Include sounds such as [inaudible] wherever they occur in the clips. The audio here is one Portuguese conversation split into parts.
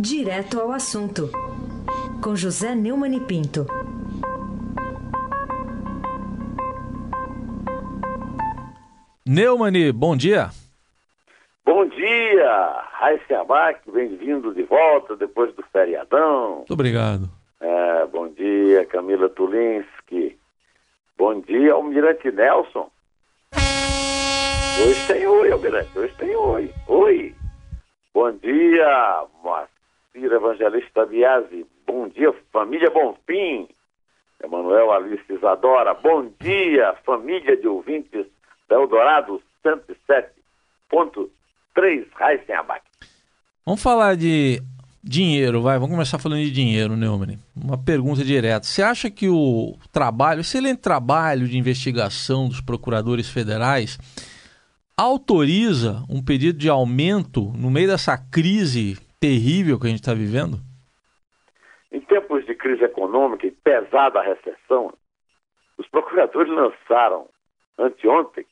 Direto ao assunto, com José Neumann e Pinto. Neumani, bom dia. Bom dia, Raíssa Abac, bem-vindo de volta depois do feriadão. Muito obrigado. É, bom dia, Camila Tulinski. Bom dia, Almirante Nelson. Hoje tem oi, Almirante, hoje tem oi. Oi. Bom dia, Moacir Evangelista Biasi. Bom dia, família Bonfim. Emanuel Alice Isadora. Bom dia, família de ouvintes da Eldorado 107.3 Raíssen Abac. Vamos falar de dinheiro, vai. Vamos começar falando de dinheiro, Neumann. Uma pergunta direta. Você acha que o trabalho, excelente trabalho de investigação dos procuradores federais autoriza um pedido de aumento no meio dessa crise terrível que a gente está vivendo? Em tempos de crise econômica e pesada recessão, os procuradores lançaram, anteontem,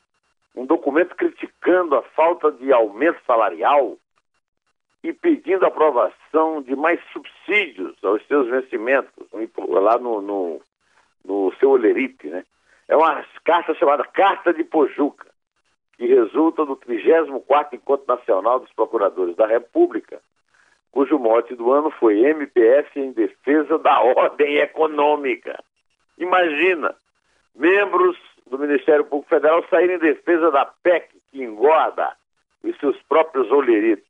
um documento criticando a falta de aumento salarial e pedindo aprovação de mais subsídios aos seus vencimentos, lá no, no, no seu olerite, né? É uma carta chamada Carta de Pojuca que resulta do 34º Encontro Nacional dos Procuradores da República, cujo mote do ano foi MPF em defesa da [laughs] ordem econômica. Imagina, membros do Ministério Público Federal saírem em defesa da PEC que engorda os seus próprios olheritos.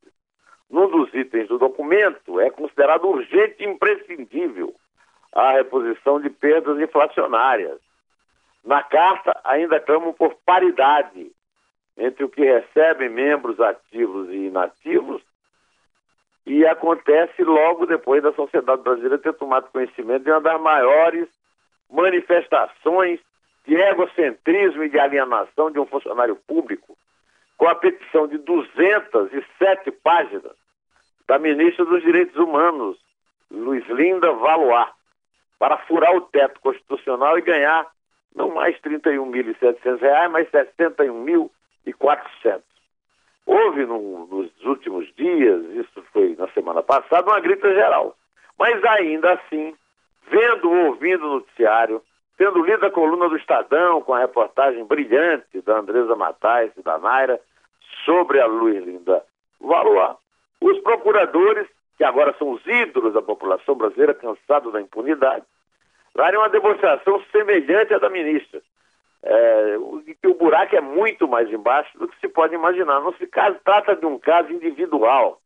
Num dos itens do documento é considerado urgente e imprescindível a reposição de perdas inflacionárias. Na carta, ainda clamam por paridade entre o que recebem membros ativos e inativos, e acontece logo depois da sociedade brasileira ter tomado conhecimento de uma das maiores manifestações de egocentrismo e de alienação de um funcionário público, com a petição de 207 páginas da ministra dos Direitos Humanos, Luiz Linda Valois, para furar o teto constitucional e ganhar não mais R$ 31.700, mas R$ 61.000 e 400. Houve no, nos últimos dias, isso foi na semana passada, uma grita geral. Mas ainda assim, vendo ou ouvindo o noticiário, tendo lido a coluna do Estadão com a reportagem brilhante da Andresa Matais e da Naira sobre a Luiz Linda Valois, os procuradores, que agora são os ídolos da população brasileira, cansados da impunidade, darem uma demonstração semelhante à da ministra é, que o buraco é muito mais embaixo do que se pode imaginar. Não se caso, trata de um caso individual.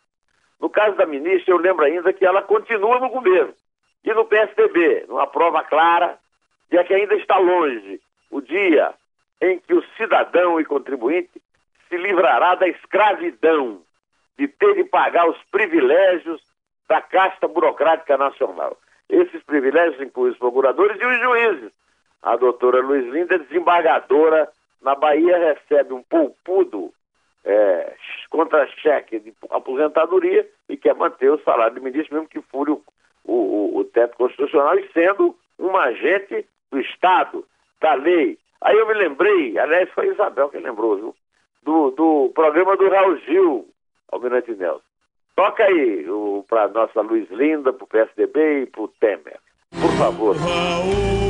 No caso da ministra, eu lembro ainda que ela continua no governo e no PSDB, numa prova clara de que ainda está longe o dia em que o cidadão e contribuinte se livrará da escravidão de ter de pagar os privilégios da casta burocrática nacional. Esses privilégios incluem os procuradores e os juízes, a doutora Luiz Linda, desembargadora na Bahia, recebe um poupudo é, contra-cheque de aposentadoria e quer manter o salário de ministro, mesmo que fure o, o, o teto constitucional, e sendo um agente do Estado, da lei. Aí eu me lembrei, aliás, foi Isabel que lembrou, viu? Do, do programa do Raul Gil, Almirante Nelson. Toca aí para nossa Luiz Linda, para o PSDB e para o Temer. Por favor. Raul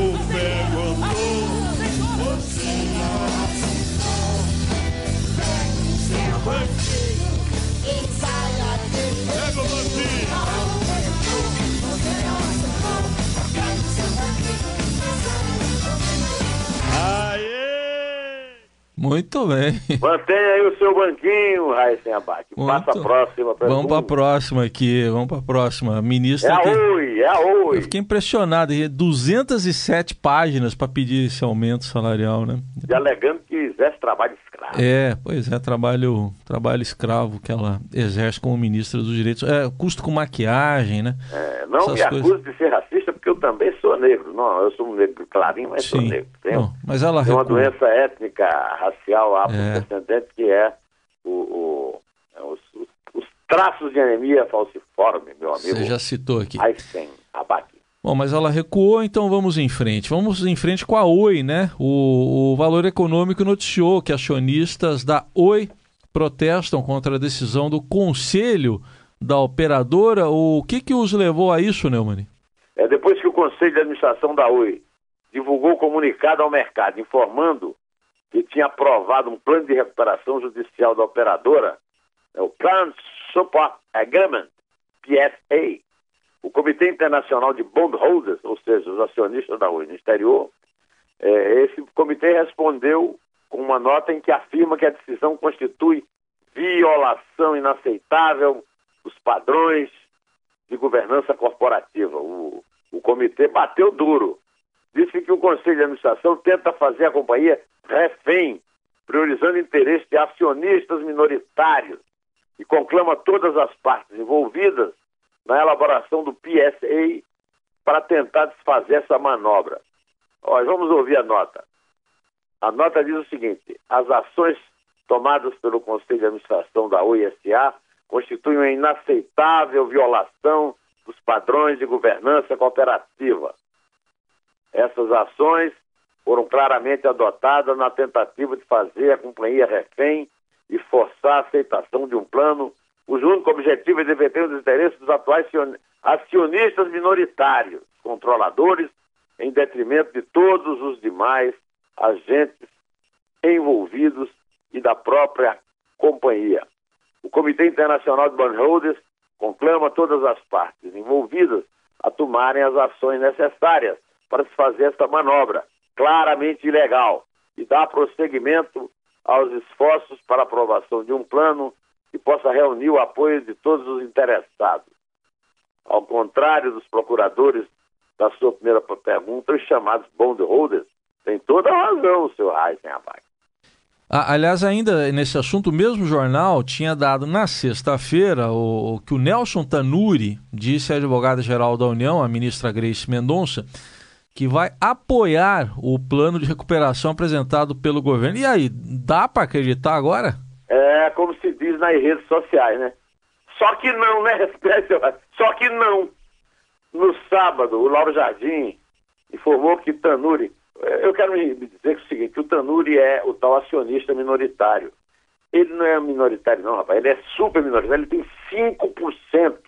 Muito bem. Mantenha aí o seu banquinho, Raíssen Abac. Passa a próxima. Vamos para a próxima aqui, vamos para a próxima. Ministra. É a. Oi, é a Oi. Eu fiquei impressionado, 207 páginas para pedir esse aumento salarial, né? E alegando que exerce trabalho escravo. É, pois é, trabalho, trabalho escravo que ela exerce como ministra dos direitos. É, custo com maquiagem, né? É, não Essas me coisas... acuse de ser racista, também sou negro. Não, eu sou um negro clarinho, mas Sim. sou negro. Tem, não, mas ela tem uma doença étnica, racial, afrodescendente, é. que é o, o é os, os, os, traços de anemia falciforme, meu amigo. Você já citou aqui. Einstein, abaque. Bom, mas ela recuou, então vamos em frente. Vamos em frente com a Oi, né? O, o Valor Econômico noticiou que acionistas da Oi protestam contra a decisão do Conselho da operadora. O que, que os levou a isso, Neumann? É depois Conselho de Administração da Oi divulgou comunicado ao mercado informando que tinha aprovado um plano de recuperação judicial da operadora, é o Plan Support Agreement, PSA, o Comitê Internacional de Bondholders, ou seja, os acionistas da Oi no exterior, é, esse comitê respondeu com uma nota em que afirma que a decisão constitui violação inaceitável dos padrões de governança corporativa. O, o comitê bateu duro. Disse que o Conselho de Administração tenta fazer a companhia refém, priorizando interesses de acionistas minoritários e conclama todas as partes envolvidas na elaboração do PSA para tentar desfazer essa manobra. Olha, vamos ouvir a nota. A nota diz o seguinte: as ações tomadas pelo Conselho de Administração da OISA constituem uma inaceitável violação dos padrões de governança cooperativa. Essas ações foram claramente adotadas na tentativa de fazer a companhia refém e forçar a aceitação de um plano cujo único objetivo é defender os interesses dos atuais acionistas minoritários, controladores, em detrimento de todos os demais agentes envolvidos e da própria companhia. O Comitê Internacional de Bondholders conclama todas as partes envolvidas a tomarem as ações necessárias para se fazer esta manobra, claramente ilegal, e dar prosseguimento aos esforços para aprovação de um plano que possa reunir o apoio de todos os interessados. Ao contrário dos procuradores da sua primeira pergunta, os chamados bondholders tem toda a razão seu Aliás, ainda nesse assunto, o mesmo jornal tinha dado na sexta-feira o, que o Nelson Tanuri disse à advogada-geral da União, a ministra Grace Mendonça, que vai apoiar o plano de recuperação apresentado pelo governo. E aí, dá para acreditar agora? É como se diz nas redes sociais, né? Só que não, né? [laughs] Só que não. No sábado, o Lauro Jardim informou que Tanuri eu quero me dizer que é o seguinte, o Tanuri é o tal acionista minoritário. Ele não é minoritário não, rapaz, ele é super minoritário, ele tem 5%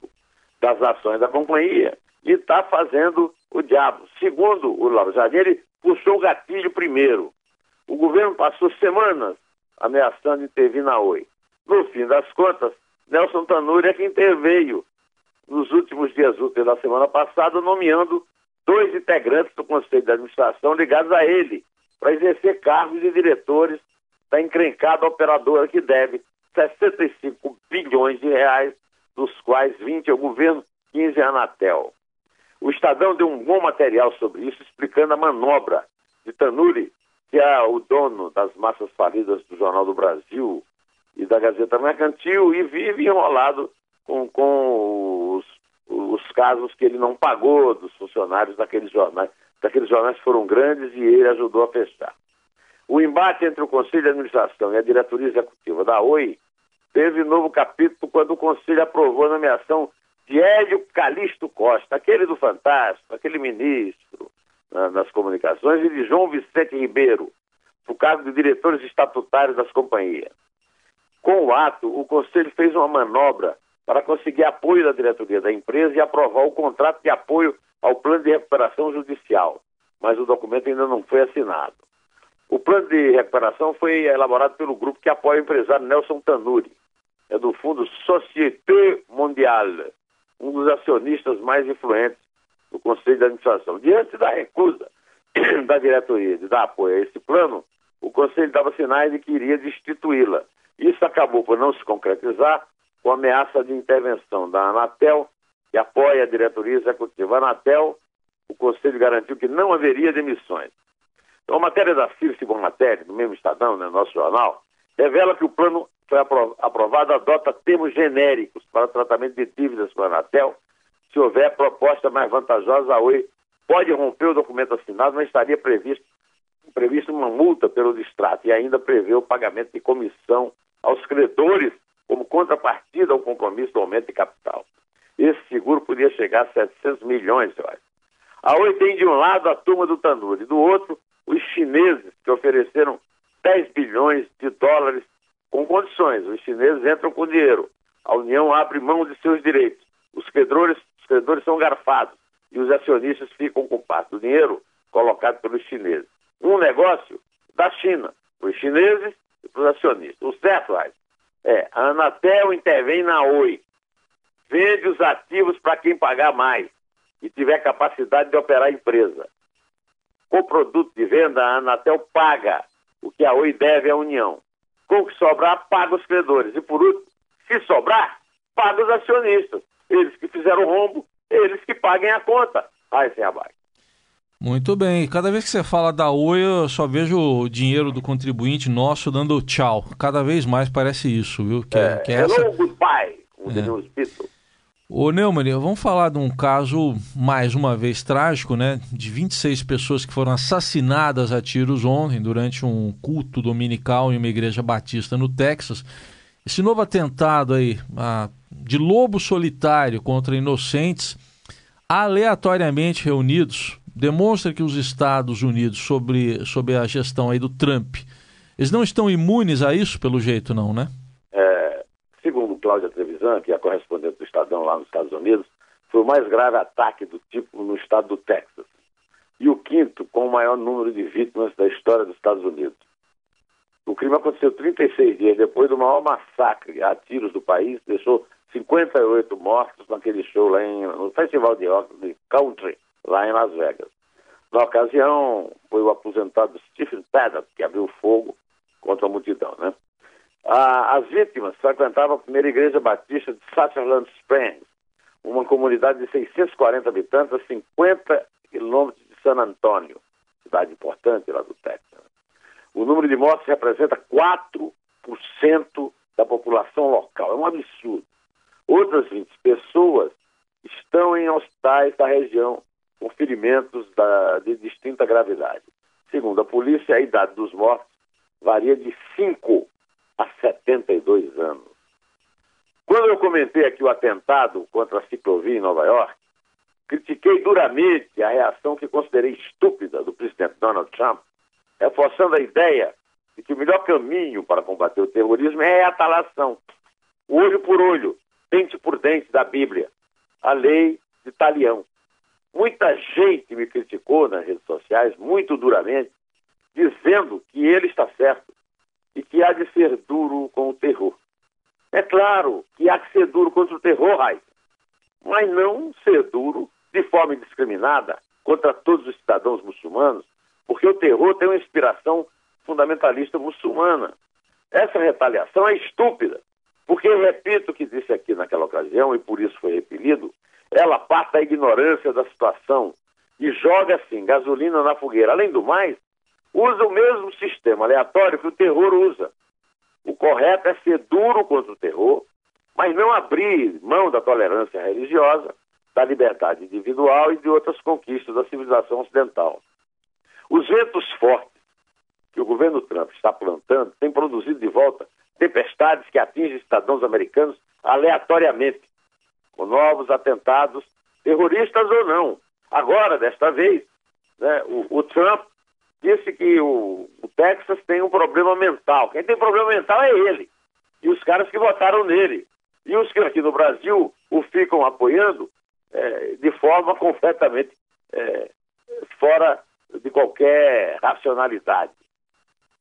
das ações da companhia e está fazendo o diabo. Segundo o Lauro Jardim, ele puxou o gatilho primeiro. O governo passou semanas ameaçando intervir na Oi. No fim das contas, Nelson Tanuri é que interveio nos últimos dias úteis da semana passada, nomeando dois integrantes do Conselho de Administração ligados a ele, para exercer cargos de diretores da encrencada operadora que deve 65 bilhões de reais, dos quais 20 ao governo, 15 à Anatel. O Estadão deu um bom material sobre isso, explicando a manobra de Tanuri, que é o dono das massas falidas do Jornal do Brasil e da Gazeta Mercantil, e vive enrolado com, com os os casos que ele não pagou dos funcionários daqueles jornais. Daqueles jornais foram grandes e ele ajudou a fechar. O embate entre o Conselho de Administração e a diretoria executiva da Oi teve novo capítulo quando o Conselho aprovou a nomeação de Hélio Calixto Costa, aquele do Fantástico, aquele ministro na, nas comunicações, e de João Vicente Ribeiro, o cargo de diretores estatutários das companhias. Com o ato, o Conselho fez uma manobra para conseguir apoio da diretoria da empresa e aprovar o contrato de apoio ao plano de recuperação judicial, mas o documento ainda não foi assinado. O plano de recuperação foi elaborado pelo grupo que apoia o empresário Nelson Tanuri, é do fundo Société Mondiale, um dos acionistas mais influentes do Conselho de Administração. Diante da recusa [clears throat] da diretoria de dar apoio a esse plano, o Conselho dava sinais de que iria destituí-la. Isso acabou por não se concretizar com ameaça de intervenção da Anatel, que apoia a diretoria executiva. A Anatel, o Conselho garantiu que não haveria demissões. Então, a matéria da Circe Matéria, do mesmo Estadão, né, nosso jornal, revela que o plano foi aprovado adota termos genéricos para tratamento de dívidas com a Anatel. Se houver proposta mais vantajosa, a Oi pode romper o documento assinado, mas estaria previsto, previsto uma multa pelo distrato e ainda prevê o pagamento de comissão aos credores como contrapartida ao compromisso do aumento de capital. Esse seguro podia chegar a 700 milhões, eu acho. A Oi tem de um lado a turma do Tanuri, do outro os chineses que ofereceram 10 bilhões de dólares com condições. Os chineses entram com dinheiro, a União abre mão de seus direitos. Os credores, os credores são garfados e os acionistas ficam com parte do dinheiro colocado pelos chineses. Um negócio da China, para os chineses e para os acionistas. O certo, Raiz, é a Anatel intervém na Oi, vende os ativos para quem pagar mais e tiver capacidade de operar a empresa. Com produto de venda, a Anatel paga o que a Oi deve à União. Com o que sobrar, paga os credores. E por último, se sobrar, paga os acionistas. Eles que fizeram o rombo, eles que paguem a conta. Aí sem abaixo. Muito bem. Cada vez que você fala da Oi, eu só vejo o dinheiro do contribuinte nosso dando tchau. Cada vez mais parece isso, viu? Que, é, que é hello, essa... goodbye, o é. Ô Neumann, vamos falar de um caso, mais uma vez, trágico, né? De 26 pessoas que foram assassinadas a tiros ontem durante um culto dominical em uma igreja batista no Texas. Esse novo atentado aí, de lobo solitário contra inocentes, aleatoriamente reunidos, demonstra que os Estados Unidos, sobre, sobre a gestão aí do Trump, eles não estão imunes a isso, pelo jeito, não, né? Cláudia Trevisan, que é a correspondente do Estadão lá nos Estados Unidos, foi o mais grave ataque do tipo no estado do Texas. E o quinto com o maior número de vítimas da história dos Estados Unidos. O crime aconteceu 36 dias depois do maior massacre a tiros do país, deixou 58 mortos naquele show lá em, no Festival de Rock de Country, lá em Las Vegas. Na ocasião, foi o aposentado Stephen Paddock que abriu fogo contra a multidão, né? Ah, as vítimas frequentavam a primeira igreja batista de Sutherland Springs, uma comunidade de 640 habitantes a 50 quilômetros de San Antônio, cidade importante lá do Texas. O número de mortes representa 4% da população local. É um absurdo. Outras 20 pessoas estão em hospitais da região com ferimentos da, de distinta gravidade. Segundo a polícia, a idade dos mortos varia de 5 há 72 anos. Quando eu comentei aqui o atentado contra a ciclovia em Nova York, critiquei duramente a reação que considerei estúpida do presidente Donald Trump, reforçando a ideia de que o melhor caminho para combater o terrorismo é a talação, olho por olho, dente por dente da Bíblia, a lei de talião. Muita gente me criticou nas redes sociais, muito duramente, dizendo que ele está certo e que há de ser duro com o terror. É claro que há que ser duro contra o terror, Raíssa, mas não ser duro de forma indiscriminada contra todos os cidadãos muçulmanos, porque o terror tem uma inspiração fundamentalista muçulmana. Essa retaliação é estúpida, porque repito o que disse aqui naquela ocasião, e por isso foi repelido, ela parte da ignorância da situação e joga, assim, gasolina na fogueira. Além do mais, usa o mesmo sistema aleatório que o terror usa. O correto é ser duro contra o terror, mas não abrir mão da tolerância religiosa, da liberdade individual e de outras conquistas da civilização ocidental. Os ventos fortes que o governo Trump está plantando têm produzido de volta tempestades que atingem cidadãos americanos aleatoriamente, com novos atentados, terroristas ou não. Agora, desta vez, né, o, o Trump disse que o, o, Texas tem um problema mental. Quem tem problema mental é ele. E os caras que votaram nele. E os que aqui no Brasil o ficam apoiando é, de forma completamente é, fora de qualquer racionalidade.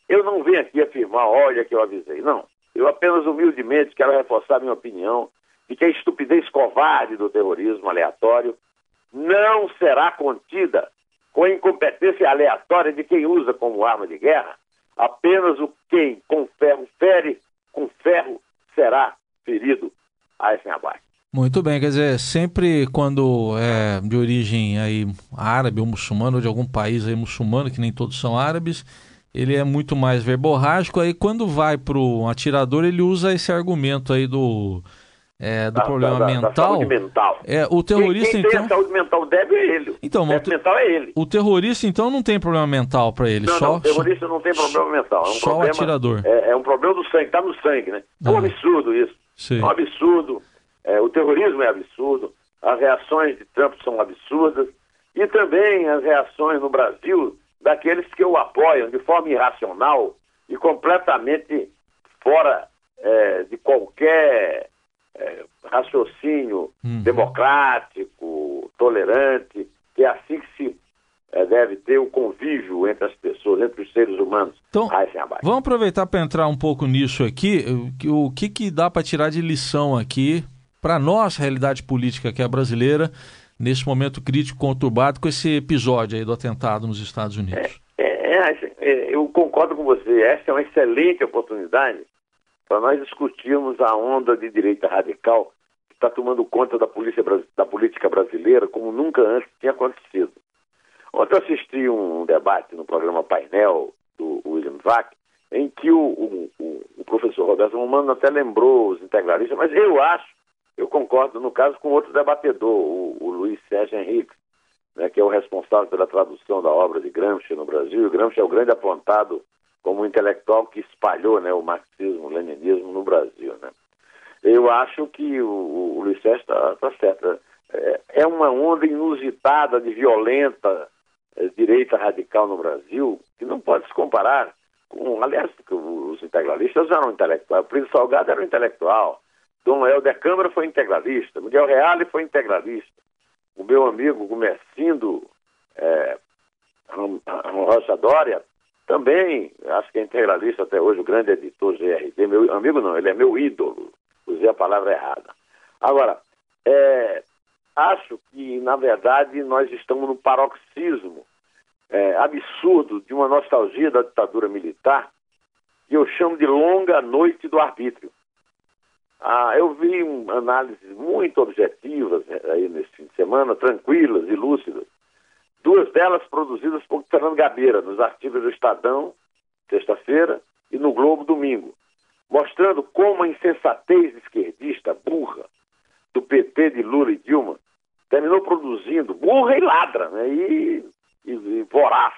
Eu não venho aqui afirmar, olha que eu avisei. Não. Eu apenas humildemente quero reforçar minha opinião de que a estupidez covarde do terrorismo aleatório não será contida com a incompetência aleatória de quem usa como arma de guerra, apenas o quem com ferro fere, com ferro será ferido. Aí sem abaixo. Muito bem, quer dizer, sempre quando é de origem aí árabe ou muçulmano, ou de algum país aí muçulmano, que nem todos são árabes, ele é muito mais verborrágico, aí quando vai para o atirador, ele usa esse argumento aí do é, do da, problema da, mental. Da mental. É, o terrorista, quem, quem então. Tem a saúde mental deve é ele. Então, o te... mental é ele. O terrorista, então, não tem problema mental para ele. Não, só, não, o terrorista só... não tem problema mental. É um só problema, o atirador. É, é, um problema do sangue, está no sangue, né? É um ah. absurdo isso. Sim. É um absurdo. É, o terrorismo é absurdo. As reações de Trump são absurdas. E também as reações no Brasil daqueles que o apoiam de forma irracional e completamente fora é, de qualquer é, raciocínio uhum. democrático, tolerante, que é assim que se é, deve ter o convívio entre as pessoas, entre os seres humanos. Então, vamos aproveitar para entrar um pouco nisso aqui. O que, que dá para tirar de lição aqui para nossa realidade política, que é a brasileira, nesse momento crítico conturbado com esse episódio aí do atentado nos Estados Unidos? É, é, é, é eu concordo com você. Essa é uma excelente oportunidade para nós discutirmos a onda de direita radical que está tomando conta da, polícia, da política brasileira como nunca antes tinha acontecido. Ontem eu assisti um debate no programa Painel do William Vac, em que o, o, o professor Roberto Romano até lembrou os integralistas, mas eu acho, eu concordo no caso com outro debatedor, o, o Luiz Sérgio Henrique, né, que é o responsável pela tradução da obra de Gramsci no Brasil. Gramsci é o grande apontado como intelectual que espalhou né, o marxismo, o leninismo no Brasil. Né? Eu acho que o, o Luiz Sérgio está tá certo. É, é uma onda inusitada de violenta é, direita radical no Brasil que não pode se comparar com, aliás, os integralistas eram intelectuais. O Príncipe Salgado era um intelectual. Dom Helder Câmara foi integralista. Miguel Reale foi integralista. O meu amigo Gomercindo é, Rocha Dória também, acho que é integralista até hoje, o grande editor GRD, meu amigo não, ele é meu ídolo, usei a palavra errada. Agora, é, acho que, na verdade, nós estamos no paroxismo é, absurdo de uma nostalgia da ditadura militar que eu chamo de longa noite do arbítrio. Ah, eu vi um, análises muito objetivas é, aí nesse fim de semana, tranquilas e lúcidas. Duas delas produzidas por Fernando Gabeira, nos artigos do Estadão, sexta-feira, e no Globo, domingo, mostrando como a insensatez esquerdista, burra, do PT de Lula e Dilma, terminou produzindo, burra e ladra, né? e, e, e voraz,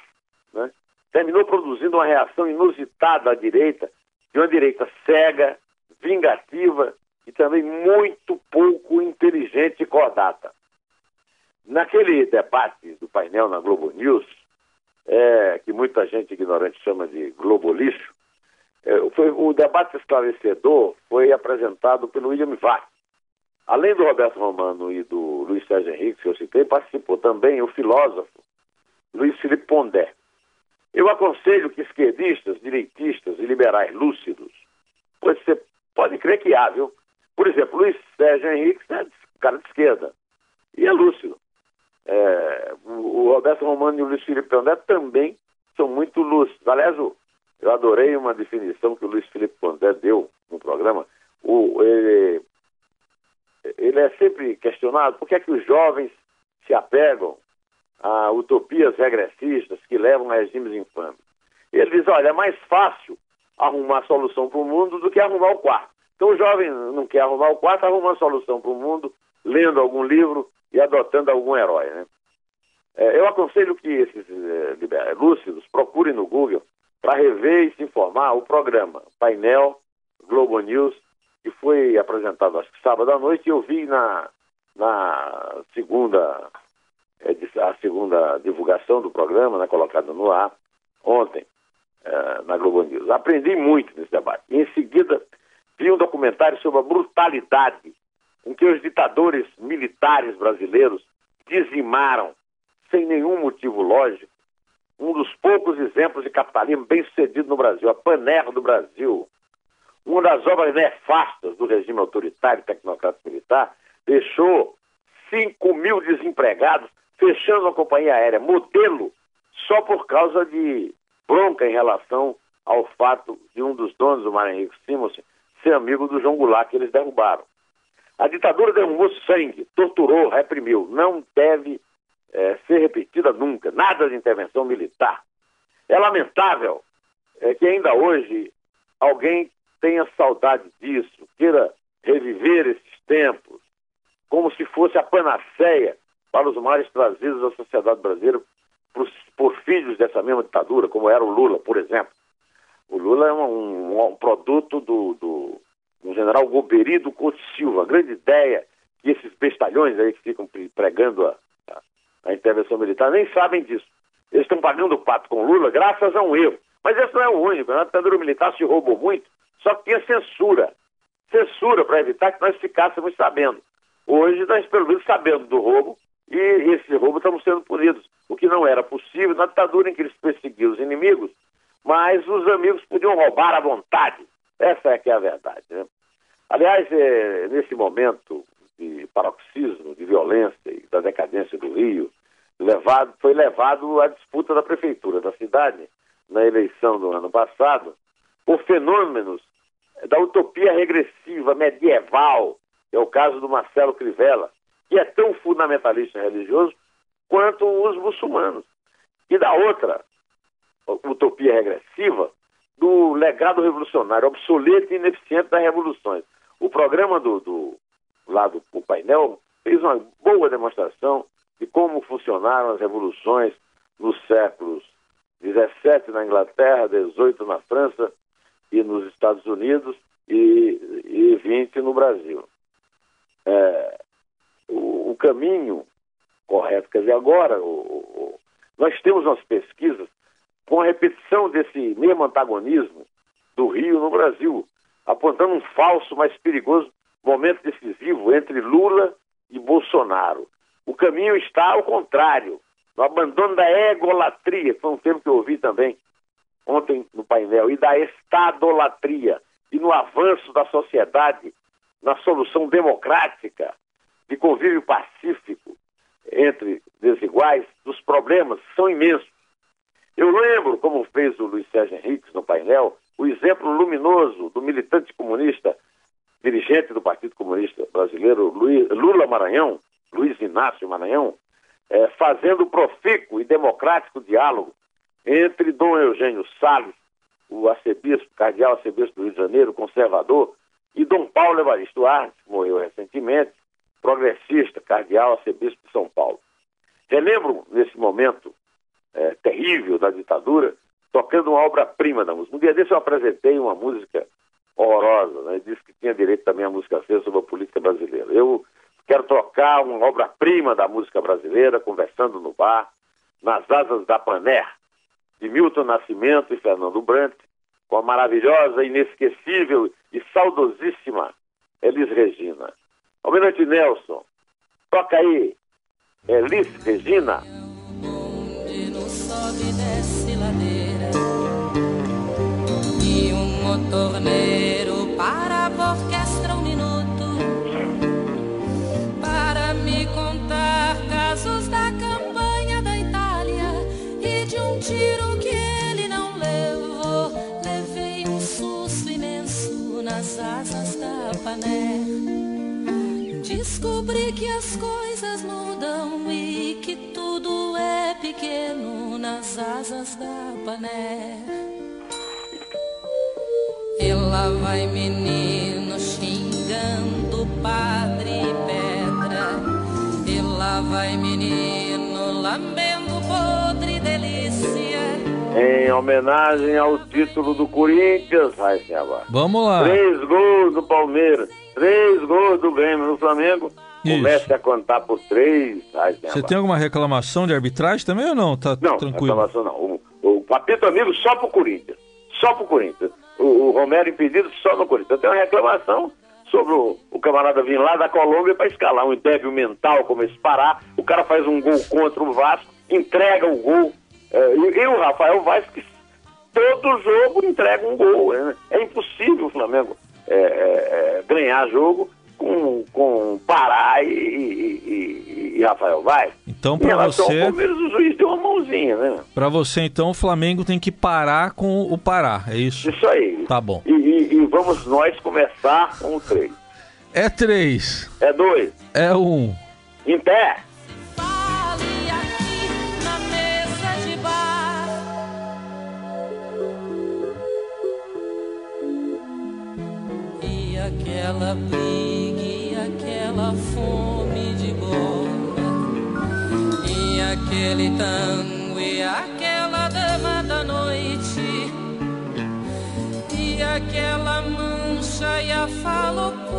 né? terminou produzindo uma reação inusitada à direita, de uma direita cega, vingativa e também muito pouco inteligente e cordata. Naquele debate do painel na Globo News, é, que muita gente ignorante chama de Globo Lixo, é, foi, o debate esclarecedor foi apresentado pelo William Vac, Além do Roberto Romano e do Luiz Sérgio Henrique, que eu citei, participou também o filósofo Luiz Felipe Pondé. Eu aconselho que esquerdistas, direitistas e liberais lúcidos, pois você pode crer que há, viu? Por exemplo, Luiz Sérgio Henrique é cara de esquerda e é lúcido. É, o Roberto Romano e o Luiz Felipe Pondé também são muito lúcidos. Aliás, eu adorei uma definição que o Luiz Felipe Pondé deu no programa. O, ele, ele é sempre questionado por que é que os jovens se apegam a utopias regressistas que levam a regimes infames. Ele diz, olha, é mais fácil arrumar solução para o mundo do que arrumar o quarto. Então o jovem não quer arrumar o quarto, arruma uma solução para o mundo, lendo algum livro e adotando algum herói. Né? É, eu aconselho que esses é, lúcidos procurem no Google para rever e se informar o programa Painel Globo News que foi apresentado acho que sábado à noite, e eu vi na, na segunda, é, a segunda divulgação do programa, né, colocada no ar, ontem, é, na Globo News. Aprendi muito nesse debate. Em seguida, vi um documentário sobre a brutalidade em que os ditadores militares brasileiros dizimaram, sem nenhum motivo lógico, um dos poucos exemplos de capitalismo bem sucedido no Brasil, a Panerra do Brasil, uma das obras nefastas do regime autoritário tecnocrático militar, deixou 5 mil desempregados, fechando a companhia aérea, modelo, só por causa de bronca em relação ao fato de um dos donos do Mar Henrique Simons ser amigo do João Goulart, que eles derrubaram. A ditadura derrubou sangue, torturou, reprimiu. Não deve é, ser repetida nunca. Nada de intervenção militar. É lamentável é, que ainda hoje alguém tenha saudade disso, queira reviver esses tempos, como se fosse a panaceia para os males trazidos à sociedade brasileira por, por filhos dessa mesma ditadura, como era o Lula, por exemplo. O Lula é um, um, um produto do, do, do general Goberido Couto Silva. A grande ideia que esses bestalhões aí que ficam pregando a, a, a intervenção militar nem sabem disso. Eles estão pagando o pato com Lula graças a um erro. Mas esse não é o único. Na ditadura militar se roubou muito só que tinha censura. censura para evitar que nós ficássemos sabendo. Hoje nós, pelo menos, sabendo do roubo e esse roubo estamos sendo punidos, o que não era possível na ditadura em que eles perseguiam os inimigos, mas os amigos podiam roubar à vontade. Essa é que é a verdade. Né? Aliás, é, nesse momento de paroxismo, de violência e da decadência do Rio, levado, foi levado à disputa da prefeitura da cidade na eleição do ano passado por fenômenos da utopia regressiva medieval, é o caso do Marcelo Crivella, que é tão fundamentalista religioso quanto os muçulmanos. E da outra utopia regressiva, do legado revolucionário, obsoleto e ineficiente das revoluções. O programa do, do lá do, painel fez uma boa demonstração de como funcionaram as revoluções nos séculos 17 na Inglaterra, 18 na França e nos Estados Unidos e, e 20 no Brasil. É, o, o, caminho correto, quer dizer, agora o, o, nós temos umas pesquisas com a repetição desse mesmo antagonismo do Rio no Brasil, apontando um falso, mas perigoso momento decisivo entre Lula e Bolsonaro. O caminho está ao contrário, no abandono da egolatria, foi um termo que eu ouvi também ontem no painel, e da estadolatria, e no avanço da sociedade, na solução democrática de convívio pacífico entre desiguais, dos problemas são imensos. Eu lembro, como fez o Luiz Sérgio Henriques no painel, o exemplo luminoso do militante comunista, dirigente do Partido Comunista Brasileiro, Lula Maranhão, Luiz Inácio Maranhão, é, fazendo profícuo e democrático diálogo entre Dom Eugênio Salles, o arcebispo, cardeal arcebispo do Rio de Janeiro, conservador, e Dom Paulo Evaristo Arnes, que morreu recentemente, progressista, cardeal arcebispo de São Paulo. Relembro, nesse momento é, terrível da ditadura, tocando uma obra-prima da música. Um dia desse eu apresentei uma música horrorosa, né? disse que tinha direito também a música ser sobre a política brasileira. Eu Quero tocar uma obra-prima da música brasileira, conversando no bar, nas asas da Paner, de Milton Nascimento e Fernando Brant, com a maravilhosa, inesquecível e saudosíssima Elis Regina. Almirante Nelson, toca aí, Elis Regina. sobe e desce ladeira e um motorneiro para a orquestra um tiro que ele não levou. Levei um susto imenso nas asas da pané. Descobri que as coisas mudam e que tudo é pequeno nas asas da pané. Lá vai menino xingando padre e pedra. E lá vai menino lambendo podre em homenagem ao título do Corinthians, vai se Vamos lá. Três gols do Palmeiras, três gols do Grêmio no Flamengo. Isso. Comece a contar por três. Você tem alguma reclamação de arbitragem também ou não? Tá não, tranquilo. reclamação não. O, o papito amigo só pro Corinthians. Só pro Corinthians. O, o Romero impedido só no Corinthians. Eu tenho uma reclamação sobre o, o camarada vir lá da Colômbia para escalar um débil mental como esse Pará. O cara faz um gol contra o Vasco, entrega o gol é, e, e, o Rafael Vaz, que todo jogo entrega um gol. É, é impossível o Flamengo é, é, é ganhar jogo com, com Pará e, e, e Rafael Vaz. Então, para você. Ao Palmeiras, o juiz deu uma mãozinha, né? Para você, então, o Flamengo tem que parar com o Pará, é isso? Isso aí. Tá bom. E, vamos nós começar com o 3. É 3. É 2. É 1. Um. Em pé. aquela briga aquele tango e aquela dama da noite. E aquela mancha e a fala oculta